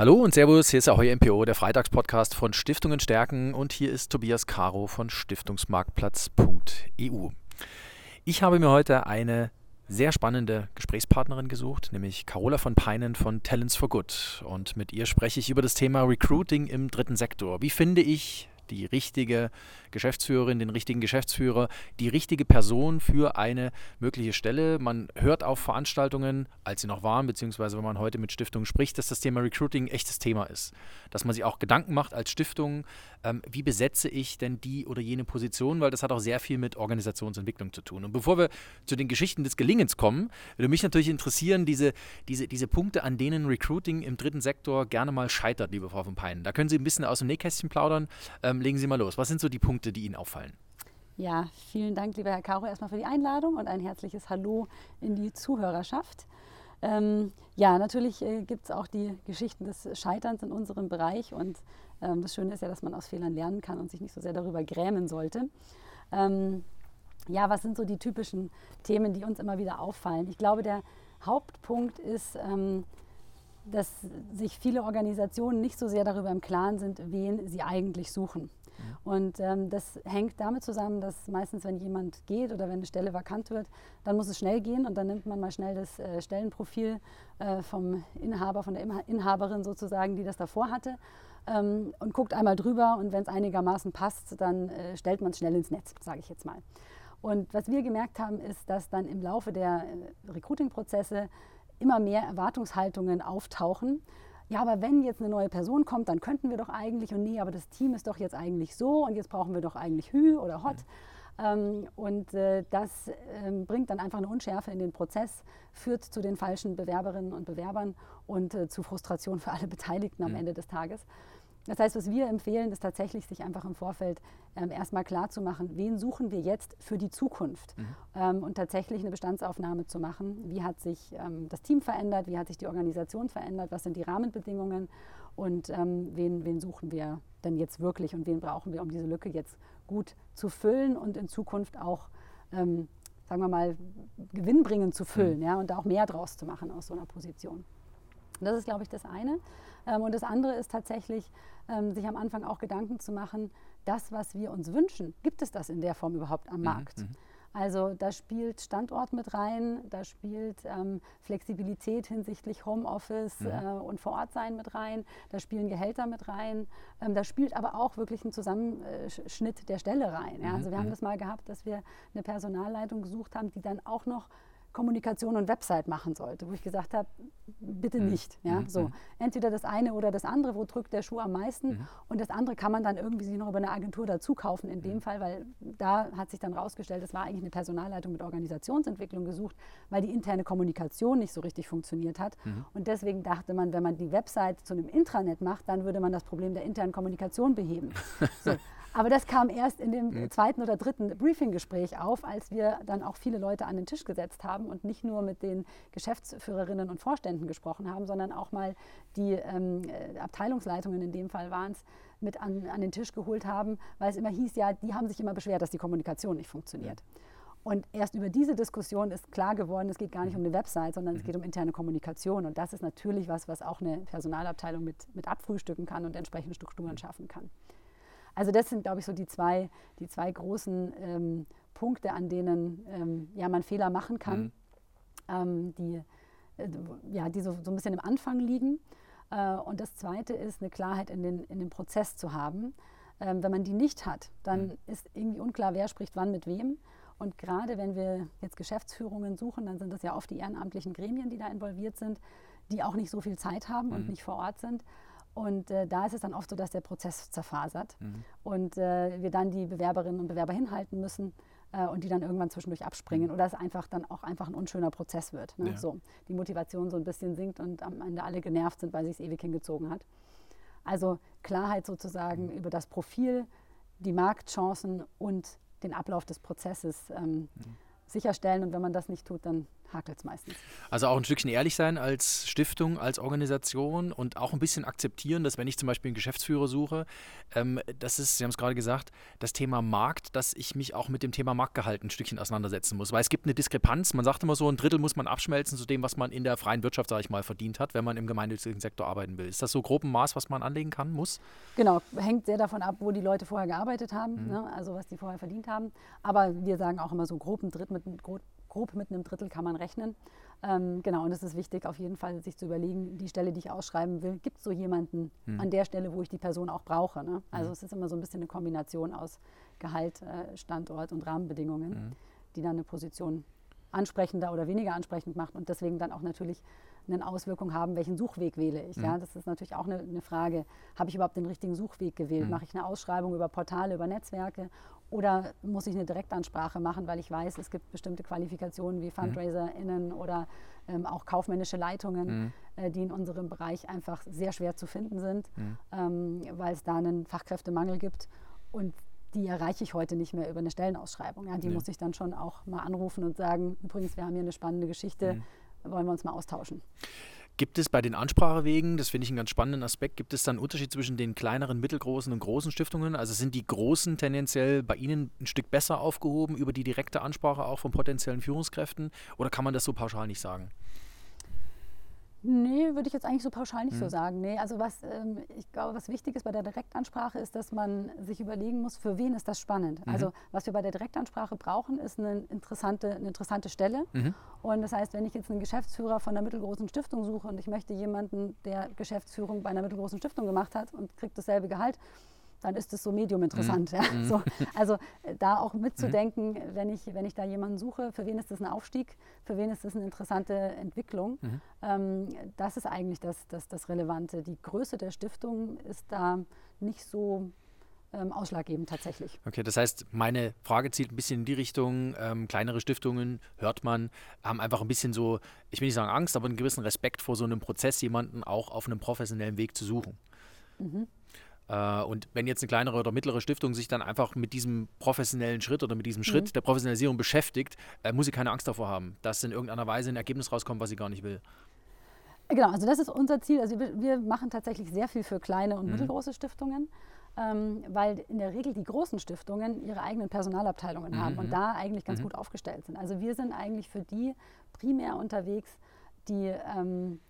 Hallo und Servus, hier ist Ahoy MPO, der Freitagspodcast von Stiftungen stärken und hier ist Tobias Caro von Stiftungsmarktplatz.eu. Ich habe mir heute eine sehr spannende Gesprächspartnerin gesucht, nämlich Carola von Peinen von Talents for Good. Und mit ihr spreche ich über das Thema Recruiting im dritten Sektor. Wie finde ich die richtige Geschäftsführerin, den richtigen Geschäftsführer, die richtige Person für eine mögliche Stelle. Man hört auf Veranstaltungen, als sie noch waren, beziehungsweise wenn man heute mit Stiftungen spricht, dass das Thema Recruiting ein echtes Thema ist. Dass man sich auch Gedanken macht als Stiftung, ähm, wie besetze ich denn die oder jene Position, weil das hat auch sehr viel mit Organisationsentwicklung zu tun. Und bevor wir zu den Geschichten des Gelingens kommen, würde mich natürlich interessieren, diese, diese, diese Punkte, an denen Recruiting im dritten Sektor gerne mal scheitert, liebe Frau von Peinen. Da können Sie ein bisschen aus dem Nähkästchen plaudern. Ähm, legen Sie mal los. Was sind so die Punkte, die Ihnen auffallen? Ja, vielen Dank, lieber Herr Caro, erstmal für die Einladung und ein herzliches Hallo in die Zuhörerschaft. Ähm, ja, natürlich äh, gibt es auch die Geschichten des Scheiterns in unserem Bereich und ähm, das Schöne ist ja, dass man aus Fehlern lernen kann und sich nicht so sehr darüber grämen sollte. Ähm, ja, was sind so die typischen Themen, die uns immer wieder auffallen? Ich glaube, der Hauptpunkt ist, ähm, dass sich viele Organisationen nicht so sehr darüber im Klaren sind, wen sie eigentlich suchen. Und ähm, das hängt damit zusammen, dass meistens, wenn jemand geht oder wenn eine Stelle vakant wird, dann muss es schnell gehen und dann nimmt man mal schnell das äh, Stellenprofil äh, vom Inhaber, von der Inhaberin sozusagen, die das davor hatte. Ähm, und guckt einmal drüber und wenn es einigermaßen passt, dann äh, stellt man es schnell ins Netz, sage ich jetzt mal. Und was wir gemerkt haben, ist, dass dann im Laufe der äh, Recruiting-Prozesse immer mehr Erwartungshaltungen auftauchen ja, aber wenn jetzt eine neue Person kommt, dann könnten wir doch eigentlich und nee, aber das Team ist doch jetzt eigentlich so und jetzt brauchen wir doch eigentlich Hü oder Hot. Mhm. Ähm, und äh, das ähm, bringt dann einfach eine Unschärfe in den Prozess, führt zu den falschen Bewerberinnen und Bewerbern und äh, zu Frustration für alle Beteiligten am mhm. Ende des Tages. Das heißt, was wir empfehlen, ist tatsächlich, sich einfach im Vorfeld ähm, erstmal klar zu machen, wen suchen wir jetzt für die Zukunft mhm. ähm, und tatsächlich eine Bestandsaufnahme zu machen. Wie hat sich ähm, das Team verändert, wie hat sich die Organisation verändert, was sind die Rahmenbedingungen und ähm, wen, wen suchen wir denn jetzt wirklich und wen brauchen wir, um diese Lücke jetzt gut zu füllen und in Zukunft auch ähm, sagen wir mal, gewinnbringend zu füllen mhm. ja, und da auch mehr draus zu machen aus so einer Position. Das ist, glaube ich, das eine. Ähm, und das andere ist tatsächlich, ähm, sich am Anfang auch Gedanken zu machen, das, was wir uns wünschen, gibt es das in der Form überhaupt am mhm, Markt? Mhm. Also da spielt Standort mit rein, da spielt ähm, Flexibilität hinsichtlich Homeoffice mhm. äh, und Vorortsein mit rein, da spielen Gehälter mit rein, ähm, da spielt aber auch wirklich ein Zusammenschnitt der Stelle rein. Ja? Also wir haben mhm. das mal gehabt, dass wir eine Personalleitung gesucht haben, die dann auch noch Kommunikation und Website machen sollte, wo ich gesagt habe, bitte mhm. nicht. Ja? Mhm. So, mhm. entweder das eine oder das andere, wo drückt der Schuh am meisten mhm. und das andere kann man dann irgendwie sich noch über eine Agentur dazu kaufen in dem. Fall, weil da hat sich dann rausgestellt, es war eigentlich eine Personalleitung mit Organisationsentwicklung gesucht, weil die interne Kommunikation nicht so richtig funktioniert hat mhm. und deswegen dachte man, wenn man die Website zu einem Intranet macht, dann würde man das Problem der internen Kommunikation beheben. So. Aber das kam erst in dem mhm. zweiten oder dritten Briefinggespräch auf, als wir dann auch viele Leute an den Tisch gesetzt haben und nicht nur mit den Geschäftsführerinnen und Vorständen gesprochen haben, sondern auch mal die ähm, äh, Abteilungsleitungen, in dem Fall waren es, mit an, an den Tisch geholt haben, weil es immer hieß, ja, die haben sich immer beschwert, dass die Kommunikation nicht funktioniert. Und erst über diese Diskussion ist klar geworden, es geht gar nicht um eine Website, sondern es mhm. geht um interne Kommunikation. Und das ist natürlich was, was auch eine Personalabteilung mit, mit abfrühstücken kann und entsprechende Strukturen schaffen kann. Also das sind, glaube ich, so die zwei, die zwei großen ähm, Punkte, an denen ähm, ja, man Fehler machen kann, mhm. ähm, die, äh, ja, die so, so ein bisschen im Anfang liegen. Äh, und das Zweite ist, eine Klarheit in den, in den Prozess zu haben. Ähm, wenn man die nicht hat, dann mhm. ist irgendwie unklar, wer spricht wann mit wem. Und gerade wenn wir jetzt Geschäftsführungen suchen, dann sind das ja oft die ehrenamtlichen Gremien, die da involviert sind, die auch nicht so viel Zeit haben mhm. und nicht vor Ort sind. Und äh, da ist es dann oft so, dass der Prozess zerfasert mhm. und äh, wir dann die Bewerberinnen und Bewerber hinhalten müssen äh, und die dann irgendwann zwischendurch abspringen mhm. oder es einfach dann auch einfach ein unschöner Prozess wird. Ne? Ja. So, die Motivation so ein bisschen sinkt und am Ende alle genervt sind, weil sich es ewig hingezogen hat. Also Klarheit sozusagen mhm. über das Profil, die Marktchancen und den Ablauf des Prozesses ähm, mhm. Sicherstellen. Und wenn man das nicht tut, dann hakelt es meistens. Also auch ein Stückchen ehrlich sein als Stiftung, als Organisation und auch ein bisschen akzeptieren, dass wenn ich zum Beispiel einen Geschäftsführer suche, ähm, das ist, Sie haben es gerade gesagt, das Thema Markt, dass ich mich auch mit dem Thema Marktgehalt ein Stückchen auseinandersetzen muss. Weil es gibt eine Diskrepanz, man sagt immer so, ein Drittel muss man abschmelzen zu dem, was man in der freien Wirtschaft, sage ich mal, verdient hat, wenn man im gemeinnützigen Sektor arbeiten will. Ist das so grob ein Maß, was man anlegen kann, muss? Genau, hängt sehr davon ab, wo die Leute vorher gearbeitet haben, mhm. ne? also was die vorher verdient haben. Aber wir sagen auch immer so grob ein Drittel mit, grob, mit einem Drittel kann man rechnen. Ähm, genau, und es ist wichtig, auf jeden Fall sich zu überlegen, die Stelle, die ich ausschreiben will, gibt es so jemanden mhm. an der Stelle, wo ich die Person auch brauche. Ne? Also mhm. es ist immer so ein bisschen eine Kombination aus Gehalt, äh, Standort und Rahmenbedingungen, mhm. die dann eine Position ansprechender oder weniger ansprechend macht und deswegen dann auch natürlich eine Auswirkung haben, welchen Suchweg wähle ich. Ja? Das ist natürlich auch eine, eine Frage, habe ich überhaupt den richtigen Suchweg gewählt? Mhm. Mache ich eine Ausschreibung über Portale, über Netzwerke oder muss ich eine Direktansprache machen, weil ich weiß, es gibt bestimmte Qualifikationen wie mhm. FundraiserInnen oder ähm, auch kaufmännische Leitungen, mhm. äh, die in unserem Bereich einfach sehr schwer zu finden sind, mhm. ähm, weil es da einen Fachkräftemangel gibt. Und die erreiche ich heute nicht mehr über eine Stellenausschreibung. Ja, die ja. muss ich dann schon auch mal anrufen und sagen, übrigens, wir haben hier eine spannende Geschichte, mhm. wollen wir uns mal austauschen. Gibt es bei den Ansprachewegen, das finde ich einen ganz spannenden Aspekt, gibt es dann einen Unterschied zwischen den kleineren, mittelgroßen und großen Stiftungen? Also sind die großen tendenziell bei Ihnen ein Stück besser aufgehoben über die direkte Ansprache auch von potenziellen Führungskräften? Oder kann man das so pauschal nicht sagen? Nee, würde ich jetzt eigentlich so pauschal nicht mhm. so sagen. Nee, also was ähm, ich glaube, was wichtig ist bei der Direktansprache, ist, dass man sich überlegen muss, für wen ist das spannend. Mhm. Also was wir bei der Direktansprache brauchen, ist eine interessante, eine interessante Stelle. Mhm. Und das heißt, wenn ich jetzt einen Geschäftsführer von einer mittelgroßen Stiftung suche und ich möchte jemanden, der Geschäftsführung bei einer mittelgroßen Stiftung gemacht hat und kriegt dasselbe Gehalt, dann ist es so medium interessant. Mhm. Ja? Mhm. So, also äh, da auch mitzudenken, mhm. wenn, ich, wenn ich da jemanden suche, für wen ist das ein Aufstieg, für wen ist das eine interessante Entwicklung. Mhm. Ähm, das ist eigentlich das, das, das Relevante. Die Größe der Stiftung ist da nicht so ähm, ausschlaggebend tatsächlich. Okay, das heißt, meine Frage zielt ein bisschen in die Richtung, ähm, kleinere Stiftungen, hört man, haben einfach ein bisschen so, ich will nicht sagen Angst, aber einen gewissen Respekt vor so einem Prozess, jemanden auch auf einem professionellen Weg zu suchen. Mhm. Äh, und wenn jetzt eine kleinere oder mittlere Stiftung sich dann einfach mit diesem professionellen Schritt oder mit diesem Schritt mhm. der Professionalisierung beschäftigt, äh, muss sie keine Angst davor haben, dass in irgendeiner Weise ein Ergebnis rauskommt, was sie gar nicht will. Genau, also das ist unser Ziel. Also wir, wir machen tatsächlich sehr viel für kleine und mhm. mittelgroße Stiftungen, ähm, weil in der Regel die großen Stiftungen ihre eigenen Personalabteilungen mhm. haben und da eigentlich ganz mhm. gut aufgestellt sind. Also wir sind eigentlich für die primär unterwegs, die ähm, äh,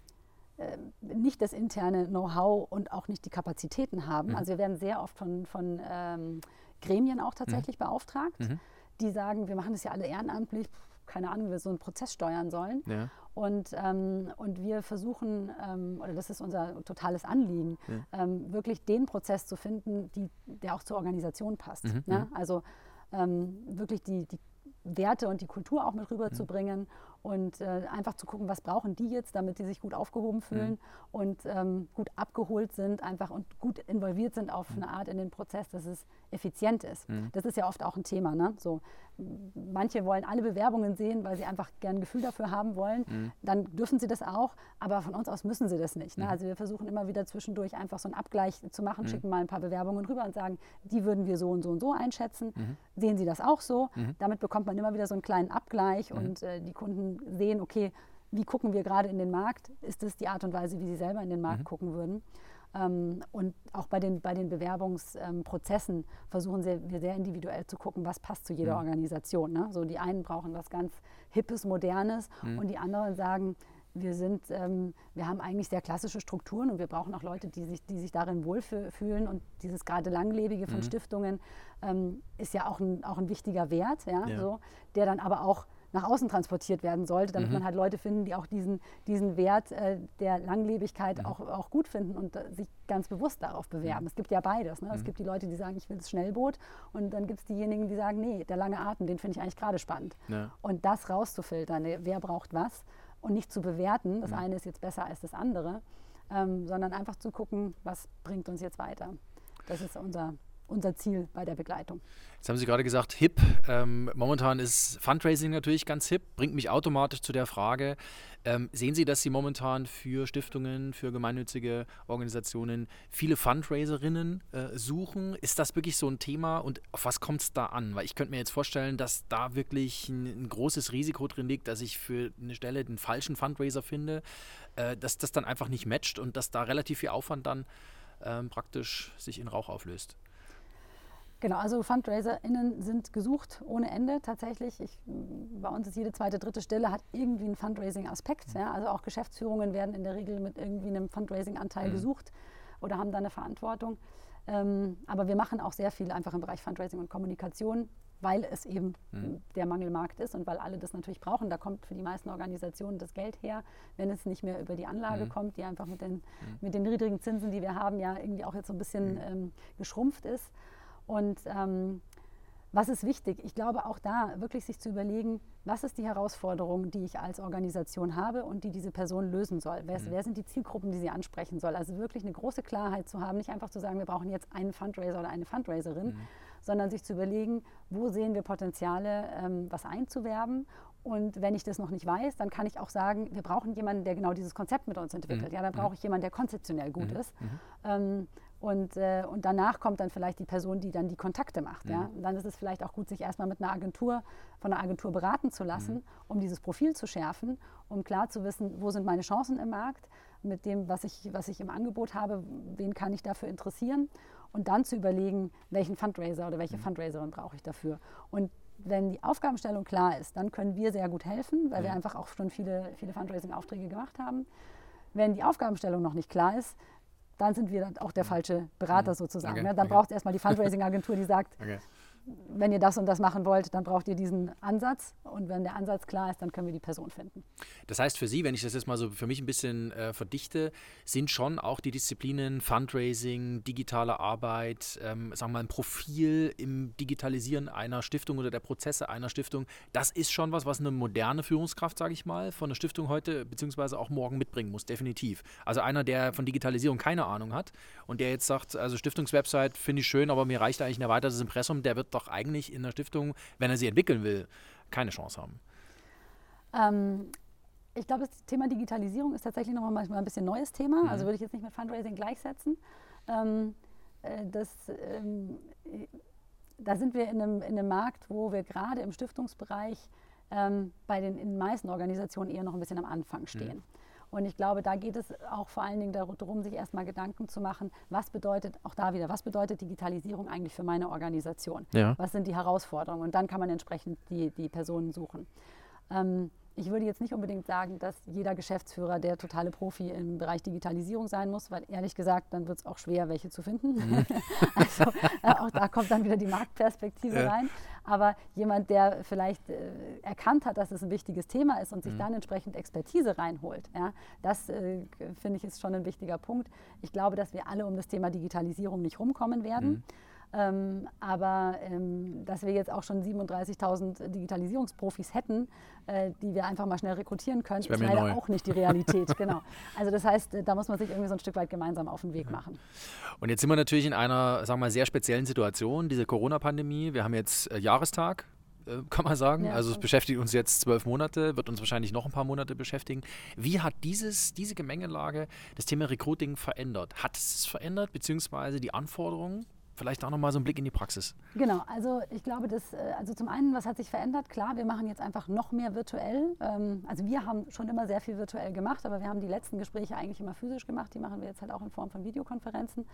nicht das interne Know-how und auch nicht die Kapazitäten haben. Mhm. Also wir werden sehr oft von, von ähm, Gremien auch tatsächlich mhm. beauftragt, mhm. die sagen, wir machen das ja alle ehrenamtlich, keine Ahnung, wie wir so einen Prozess steuern sollen. Ja. Und, ähm, und wir versuchen, ähm, oder das ist unser totales Anliegen, ja. ähm, wirklich den Prozess zu finden, die, der auch zur Organisation passt. Mhm. Ne? Also ähm, wirklich die, die Werte und die Kultur auch mit rüberzubringen mhm und äh, einfach zu gucken, was brauchen die jetzt, damit sie sich gut aufgehoben fühlen mhm. und ähm, gut abgeholt sind, einfach und gut involviert sind auf mhm. eine Art in den Prozess, dass es effizient ist. Mhm. Das ist ja oft auch ein Thema. Ne? So, manche wollen alle Bewerbungen sehen, weil sie einfach gern ein Gefühl dafür haben wollen. Mhm. Dann dürfen sie das auch, aber von uns aus müssen sie das nicht. Ne? Mhm. Also wir versuchen immer wieder zwischendurch einfach so einen Abgleich zu machen, mhm. schicken mal ein paar Bewerbungen rüber und sagen, die würden wir so und so und so einschätzen. Sehen Sie das auch so? Damit bekommt man immer wieder so einen kleinen Abgleich und äh, die Kunden sehen, okay, wie gucken wir gerade in den Markt? Ist das die Art und Weise, wie sie selber in den Markt mhm. gucken würden? Ähm, und auch bei den, bei den Bewerbungsprozessen ähm, versuchen wir sehr individuell zu gucken, was passt zu jeder mhm. Organisation. Ne? So die einen brauchen was ganz Hippes, Modernes mhm. und die anderen sagen, wir, sind, ähm, wir haben eigentlich sehr klassische Strukturen und wir brauchen auch Leute, die sich, die sich darin wohlfühlen. Und dieses gerade Langlebige von mhm. Stiftungen ähm, ist ja auch ein, auch ein wichtiger Wert, ja, ja. So, der dann aber auch nach außen transportiert werden sollte, damit mhm. man halt Leute finden, die auch diesen, diesen Wert äh, der Langlebigkeit mhm. auch, auch gut finden und äh, sich ganz bewusst darauf bewerben. Mhm. Es gibt ja beides. Ne? Es mhm. gibt die Leute, die sagen, ich will das Schnellboot und dann gibt es diejenigen, die sagen, nee, der lange Atem, den finde ich eigentlich gerade spannend. Ja. Und das rauszufiltern, ne, wer braucht was und nicht zu bewerten, das eine ist jetzt besser als das andere, ähm, sondern einfach zu gucken, was bringt uns jetzt weiter. Das ist unser unser Ziel bei der Begleitung. Jetzt haben Sie gerade gesagt, hip. Ähm, momentan ist Fundraising natürlich ganz hip, bringt mich automatisch zu der Frage, ähm, sehen Sie, dass Sie momentan für Stiftungen, für gemeinnützige Organisationen viele Fundraiserinnen äh, suchen? Ist das wirklich so ein Thema und auf was kommt es da an? Weil ich könnte mir jetzt vorstellen, dass da wirklich ein, ein, großes Risiko drin liegt, dass ich für eine Stelle den falschen Fundraiser finde, äh, dass das dann einfach nicht matcht und dass da relativ viel Aufwand dann ähm, praktisch sich in Rauch auflöst. Genau, also FundraiserInnen sind gesucht ohne Ende tatsächlich. Ich, bei uns ist jede zweite, dritte Stelle hat irgendwie einen Fundraising-Aspekt. Ja? Also auch Geschäftsführungen werden in der Regel mit irgendwie einem Fundraising-Anteil mhm. gesucht oder haben da eine Verantwortung. Ähm, aber wir machen auch sehr viel einfach im Bereich Fundraising und Kommunikation, weil es eben mhm. der Mangelmarkt ist und weil alle das natürlich brauchen. Da kommt für die meisten Organisationen das Geld her, wenn es nicht mehr über die Anlage mhm. kommt, die einfach mit den, mhm. mit den niedrigen Zinsen, die wir haben, ja irgendwie auch jetzt so ein bisschen mhm. ähm, geschrumpft ist. Und ähm, was ist wichtig? Ich glaube auch da wirklich sich zu überlegen, was ist die Herausforderung, die ich als Organisation habe und die diese Person lösen soll? Wer, mhm. wer, sind die Zielgruppen, die sie ansprechen soll? Also wirklich eine große Klarheit zu haben, nicht einfach zu sagen, wir brauchen jetzt einen Fundraiser oder eine Fundraiserin, mhm. sondern sich zu überlegen, wo sehen wir Potenziale, ähm, was einzuwerben und wenn ich das noch nicht weiß, dann kann ich auch sagen, wir brauchen jemanden, der genau dieses Konzept mit uns entwickelt. Mhm. Ja, dann brauche mhm. ich jemanden, der konzeptionell gut mhm. ist. Mhm. Ähm, und, äh, und danach kommt dann vielleicht die Person, die dann die Kontakte macht. Mhm. Ja? Und dann ist es vielleicht auch gut, sich erstmal mit einer Agentur, von einer Agentur beraten zu lassen, mhm. um dieses Profil zu schärfen, um klar zu wissen, wo sind meine Chancen im Markt, mit dem, was ich, was ich im Angebot habe, wen kann ich dafür interessieren und dann zu überlegen, welchen Fundraiser oder welche mhm. Fundraiserin brauche ich dafür. Und wenn die Aufgabenstellung klar ist, dann können wir sehr gut helfen, weil wir einfach auch schon viele, viele Fundraising-Aufträge gemacht haben. Wenn die Aufgabenstellung noch nicht klar ist, dann sind wir auch der falsche Berater mhm. sozusagen. Okay. Ne? Dann okay. braucht es erstmal die Fundraising-Agentur, die sagt, okay wenn ihr das und das machen wollt, dann braucht ihr diesen Ansatz. Und wenn der Ansatz klar ist, dann können wir die Person finden. Das heißt für Sie, wenn ich das jetzt mal so für mich ein bisschen äh, verdichte, sind schon auch die Disziplinen Fundraising, digitale Arbeit, ähm, sagen wir mal ein Profil im Digitalisieren einer Stiftung oder der Prozesse einer Stiftung, das ist schon was, was eine moderne Führungskraft, sage ich mal, von einer Stiftung heute beziehungsweise auch morgen mitbringen muss, definitiv. Also einer, der von Digitalisierung keine Ahnung hat und der jetzt sagt, also Stiftungswebsite finde ich schön, aber mir reicht eigentlich ein erweitertes Impressum, der wird doch eigentlich in der Stiftung, wenn er sie entwickeln will, keine Chance haben? Ähm, ich glaube, das Thema Digitalisierung ist tatsächlich noch mal ein bisschen neues Thema. Mhm. Also würde ich jetzt nicht mit Fundraising gleichsetzen. Ähm, äh, das, ähm, da sind wir in einem, in einem Markt, wo wir gerade im Stiftungsbereich ähm, bei den, in den meisten Organisationen eher noch ein bisschen am Anfang stehen. Mhm. Und ich glaube, da geht es auch vor allen Dingen darum, sich erstmal Gedanken zu machen, was bedeutet, auch da wieder, was bedeutet Digitalisierung eigentlich für meine Organisation? Ja. Was sind die Herausforderungen? Und dann kann man entsprechend die, die Personen suchen. Ähm, ich würde jetzt nicht unbedingt sagen, dass jeder Geschäftsführer der totale Profi im Bereich Digitalisierung sein muss, weil ehrlich gesagt, dann wird es auch schwer, welche zu finden. Mhm. also äh, auch da kommt dann wieder die Marktperspektive ja. rein. Aber jemand, der vielleicht äh, erkannt hat, dass es ein wichtiges Thema ist und sich mhm. dann entsprechend Expertise reinholt, ja, das äh, finde ich ist schon ein wichtiger Punkt. Ich glaube, dass wir alle um das Thema Digitalisierung nicht rumkommen werden. Mhm. Ähm, aber ähm, dass wir jetzt auch schon 37.000 Digitalisierungsprofis hätten, äh, die wir einfach mal schnell rekrutieren können, ist leider neu. auch nicht die Realität. genau. Also das heißt, da muss man sich irgendwie so ein Stück weit gemeinsam auf den Weg mhm. machen. Und jetzt sind wir natürlich in einer, sagen wir mal, sehr speziellen Situation, diese Corona-Pandemie. Wir haben jetzt äh, Jahrestag, äh, kann man sagen. Ja, also es beschäftigt uns jetzt zwölf Monate, wird uns wahrscheinlich noch ein paar Monate beschäftigen. Wie hat dieses, diese Gemengelage das Thema Recruiting verändert? Hat es verändert, beziehungsweise die Anforderungen? Vielleicht auch nochmal so einen Blick in die Praxis. Genau, also ich glaube, dass, äh, also zum einen, was hat sich verändert? Klar, wir machen jetzt einfach noch mehr virtuell. Ähm, also wir haben schon immer sehr viel virtuell gemacht, aber wir haben die letzten Gespräche eigentlich immer physisch gemacht. Die machen wir jetzt halt auch in Form von Videokonferenzen.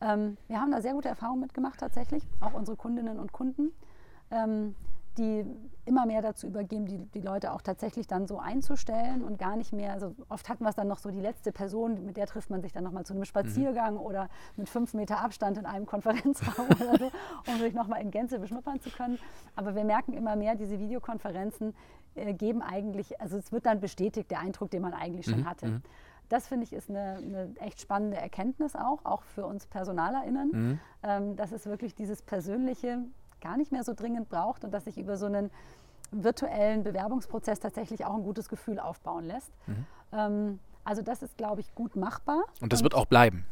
Ähm, wir haben da sehr gute Erfahrungen mitgemacht tatsächlich, auch unsere Kundinnen und Kunden. Die immer mehr dazu übergeben, die, die Leute auch tatsächlich dann so einzustellen und gar nicht mehr, also oft hatten wir es dann noch so die letzte Person, mit der trifft man sich dann nochmal zu einem Spaziergang mhm. oder mit fünf Meter Abstand in einem Konferenzraum oder so, um sich nochmal in Gänze beschnuppern zu können. Aber wir merken immer mehr, diese Videokonferenzen äh, geben eigentlich, also es wird dann bestätigt, der Eindruck, den man eigentlich schon mhm. hatte. Mhm. Das finde ich ist eine, eine, echt spannende Erkenntnis auch, auch für uns PersonalerInnen, mhm. ähm, dass es wirklich dieses persönliche gar nicht mehr so dringend braucht und dass sich über so einen virtuellen Bewerbungsprozess tatsächlich auch ein gutes Gefühl aufbauen lässt. Mhm. Ähm, also das ist, glaube ich, gut machbar. Und das und wird auch bleiben.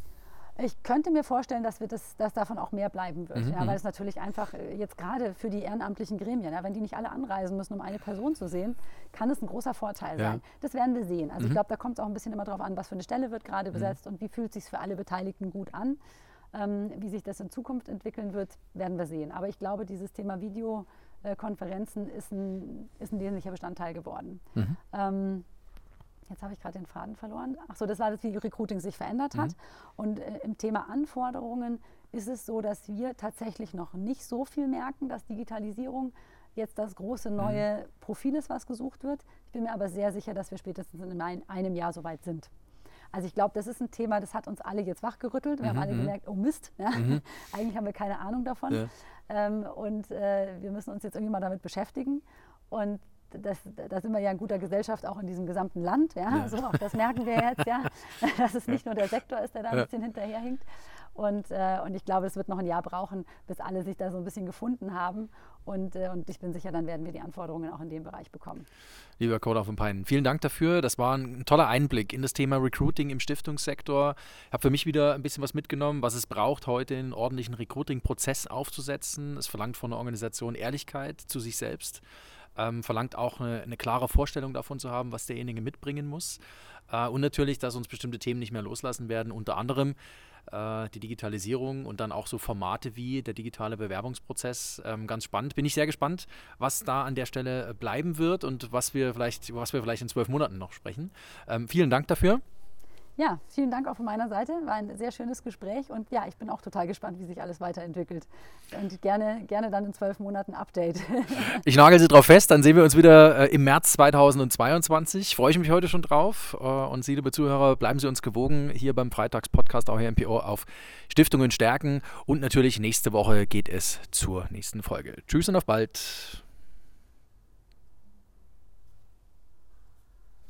Ich könnte mir vorstellen, dass, wir das, dass davon auch mehr bleiben wird, Mhm, ja, mhm. weil es natürlich einfach äh, jetzt gerade für die ehrenamtlichen Gremien, ja, wenn die nicht alle anreisen müssen, um eine Person zu sehen, kann es ein großer Vorteil Ja. sein. Das werden wir sehen. Also Mhm. ich glaube, da kommt es auch ein bisschen immer darauf an, was für eine Stelle wird gerade besetzt und wie fühlt sich für alle Beteiligten gut an. Ähm, wie sich das in Zukunft entwickeln wird, werden wir sehen. Aber ich glaube, dieses Thema Videokonferenzen ist ein, ist ein wesentlicher Bestandteil geworden. Mhm. Ähm, Jetzt habe ich gerade den Faden verloren. Ach so, das war das, wie Recruiting sich verändert hat. Und äh, im Thema Anforderungen ist es so, dass wir tatsächlich noch nicht so viel merken, dass Digitalisierung jetzt das große neue Profil ist, was gesucht wird. Ich bin mir aber sehr sicher, dass wir spätestens in ein, einem Jahr soweit sind. Also ich glaube, das ist ein Thema, das hat uns alle jetzt wachgerüttelt. Wir haben alle gemerkt, oh Mist, ja, eigentlich haben wir keine Ahnung davon. Ja. Ähm, und äh, wir müssen uns jetzt irgendwie mal damit beschäftigen. Und das, da sind wir ja in guter Gesellschaft auch in diesem gesamten Land. Ja? Ja. So, auch das merken wir jetzt, ja, dass es nicht nur der Sektor ist, der da ein bisschen hinterherhinkt. Und, äh, und ich glaube, es wird noch ein Jahr brauchen, bis alle sich da so ein bisschen gefunden haben. Und, äh, und ich bin sicher, dann werden wir die Anforderungen auch in dem Bereich bekommen. Lieber Coda von Peinen, vielen Dank dafür. Das war ein toller Einblick in das Thema Recruiting im Stiftungssektor. Ich habe für mich wieder ein bisschen was mitgenommen, was es braucht, heute einen ordentlichen Recruiting-Prozess aufzusetzen. Es verlangt von der Organisation Ehrlichkeit zu sich selbst, ähm, verlangt auch eine, eine klare Vorstellung davon zu haben, was derjenige mitbringen muss. Äh, und natürlich, dass uns bestimmte Themen nicht mehr loslassen werden, unter anderem äh, die Digitalisierung und dann auch so Formate wie der digitale Bewerbungsprozess. Ähm, ganz spannend. Bin ich sehr gespannt, was da an der Stelle äh, bleiben wird und was wir vielleicht, was wir vielleicht in zwölf Monaten noch sprechen. Ähm, vielen Dank dafür. Ja, vielen Dank auch von meiner Seite. War ein sehr schönes Gespräch. Und ja, ich bin auch total gespannt, wie sich alles weiterentwickelt. Und gerne, gerne dann in zwölf Monaten Update. Ich nagel Sie drauf fest, dann sehen wir uns wieder äh, im März 2022. Freue ich mich heute schon drauf. Äh, und Sie, liebe Zuhörer, bleiben Sie uns gewogen hier beim Freitagspodcast auch hier MPO auf Stiftungen stärken. Und natürlich nächste Woche geht es zur nächsten Folge. Tschüss und auf bald.